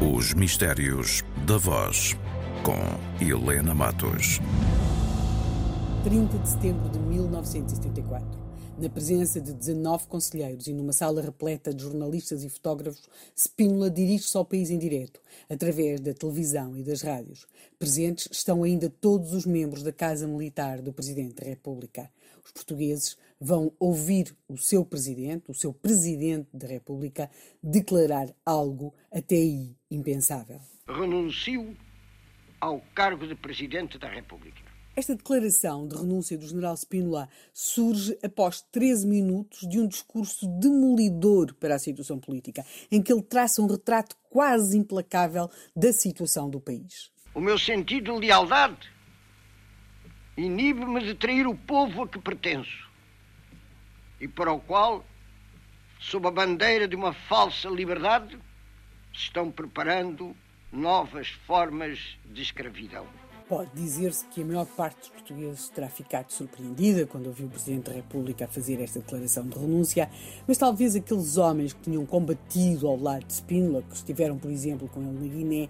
Os Mistérios da Voz, com Helena Matos. 30 de setembro de 1974. Na presença de 19 conselheiros e numa sala repleta de jornalistas e fotógrafos, Spínola dirige-se ao país em direto, através da televisão e das rádios. Presentes estão ainda todos os membros da Casa Militar do Presidente da República. Os portugueses vão ouvir o seu Presidente, o seu Presidente da República, declarar algo até aí impensável. Renuncio ao cargo de Presidente da República. Esta declaração de renúncia do general Spínola surge após 13 minutos de um discurso demolidor para a situação política, em que ele traça um retrato quase implacável da situação do país. O meu sentido de lealdade inibe-me de trair o povo a que pertenço e para o qual, sob a bandeira de uma falsa liberdade, se estão preparando novas formas de escravidão. Pode dizer-se que a maior parte dos portugueses terá ficado surpreendida quando ouviu o Presidente da República fazer esta declaração de renúncia, mas talvez aqueles homens que tinham combatido ao lado de Spínola, que estiveram, por exemplo, com ele na Guiné,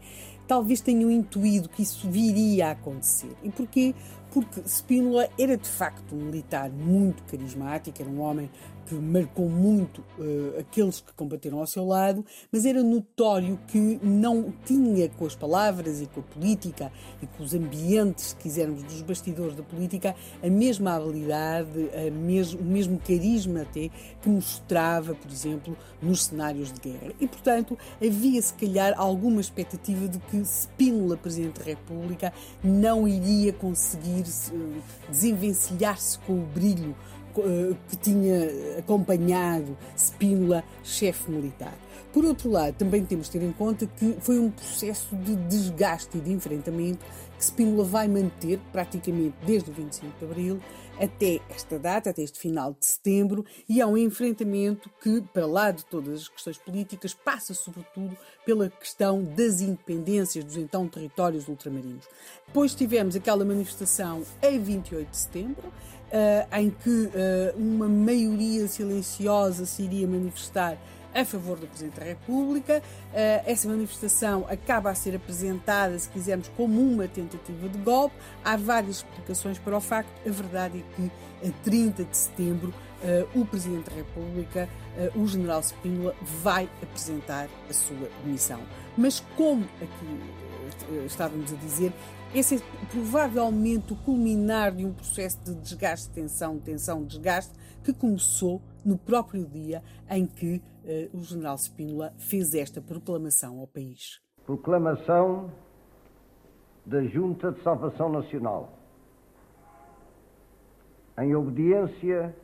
talvez tenham intuído que isso viria a acontecer. E porquê? Porque Spínola era de facto um militar muito carismático, era um homem que marcou muito uh, aqueles que combateram ao seu lado, mas era notório que não tinha com as palavras e com a política e com os ambientes, se quisermos, dos bastidores da política, a mesma habilidade, a mes o mesmo carisma até que mostrava, por exemplo, nos cenários de guerra. E, portanto, havia se calhar alguma expectativa de que Spínola, Presidente da República, não iria conseguir uh, desenvencilhar-se com o brilho eh, que tinha acompanhado Spínola, chefe militar. Por outro lado, também temos de ter em conta que foi um processo de desgaste e de enfrentamento que Spínola vai manter praticamente desde o 25 de Abril até esta data, até este final de setembro, e é um enfrentamento que, para lá de todas as questões políticas, passa sobretudo pela questão das independências dos então territórios ultramarinos. Depois tivemos aquela manifestação a 28 de setembro, uh, em que uh, uma maioria silenciosa se iria manifestar a favor do Presidente da República. Uh, essa manifestação acaba a ser apresentada, se quisermos, como uma tentativa de golpe. Há várias explicações para o facto. A verdade é que, a 30 de setembro, o Presidente da República, o General Spínola, vai apresentar a sua demissão. Mas, como aqui estávamos a dizer, esse é provavelmente o culminar de um processo de desgaste, tensão, tensão, desgaste, que começou no próprio dia em que uh, o general Spínola fez esta proclamação ao país. Proclamação da Junta de Salvação Nacional. Em obediência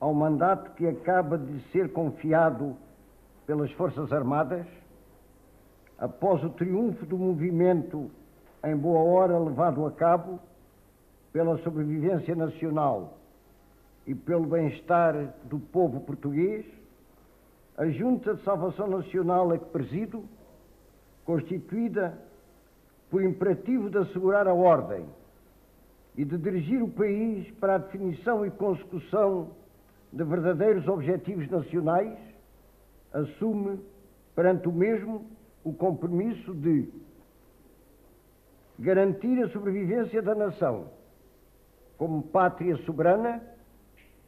ao mandato que acaba de ser confiado pelas Forças Armadas, após o triunfo do movimento em boa hora levado a cabo pela sobrevivência nacional e pelo bem-estar do povo português, a Junta de Salvação Nacional a que presido, constituída por imperativo de assegurar a ordem e de dirigir o país para a definição e consecução de verdadeiros objetivos nacionais, assume perante o mesmo o compromisso de garantir a sobrevivência da nação como pátria soberana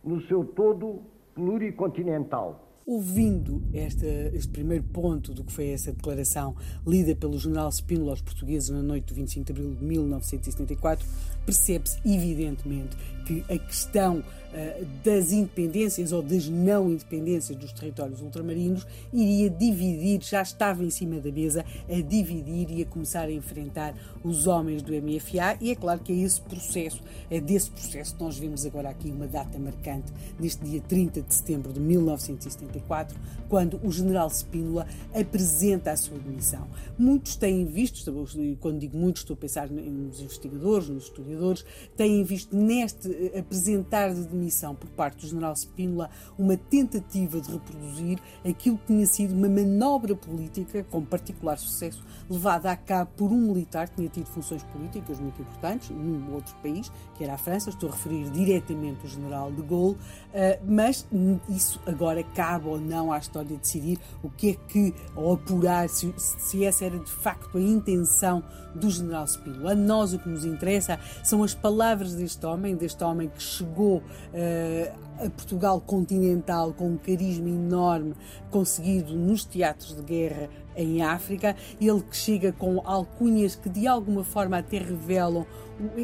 no seu todo pluricontinental. Ouvindo esta, este primeiro ponto do que foi essa declaração lida pelo general Spínola aos portugueses na noite do 25 de abril de 1974, percebe-se evidentemente que a questão uh, das independências ou das não independências dos territórios ultramarinos iria dividir, já estava em cima da mesa, a dividir e a começar a enfrentar os homens do MFA e é claro que é esse processo, é desse processo que nós vemos agora aqui uma data marcante, neste dia 30 de setembro de 1974, quando o general Spínola apresenta a sua demissão. Muitos têm visto, quando digo muitos estou a pensar nos investigadores, nos historiadores, têm visto neste eh, apresentar de demissão missão por parte do general Spínola uma tentativa de reproduzir aquilo que tinha sido uma manobra política com particular sucesso levada a cabo por um militar que tinha tido funções políticas muito importantes num outro país, que era a França. Estou a referir diretamente o general de Gaulle, eh, mas isso agora cabe ou não à história de decidir o que é que, ou apurar se, se essa era de facto a intenção do general Spínola. A nós o que nos interessa são as palavras deste homem, deste homem que chegou uh, a Portugal continental com um carisma enorme conseguido nos teatros de guerra em África, ele que chega com alcunhas que de alguma forma até revelam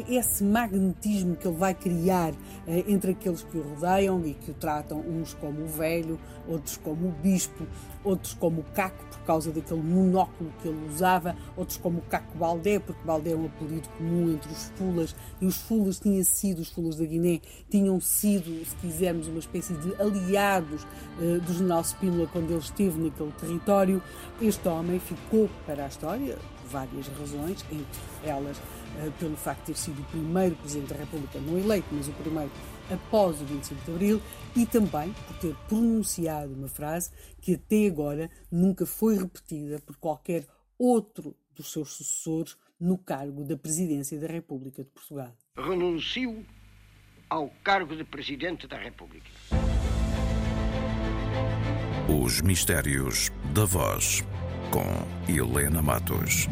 esse magnetismo que ele vai criar eh, entre aqueles que o rodeiam e que o tratam uns como o velho, outros como o bispo, outros como o Caco, por causa daquele monóculo que ele usava, outros como o Caco Baldé, porque Baldé é um apelido comum entre os fulas, e os fulas tinham sido, os fulas da Guiné, tinham sido, se quisermos, uma espécie de aliados uh, do general Spínola quando ele esteve naquele território. Este homem ficou para a história, por várias razões, entre elas uh, pelo facto de ter sido o primeiro Presidente da República, não eleito, mas o primeiro após o 25 de Abril e também por ter pronunciado uma frase que até agora nunca foi repetida por qualquer outro dos seus sucessores no cargo da Presidência da República de Portugal. Renuncio ao cargo de Presidente da República. Os Mistérios da Voz, com Helena Matos.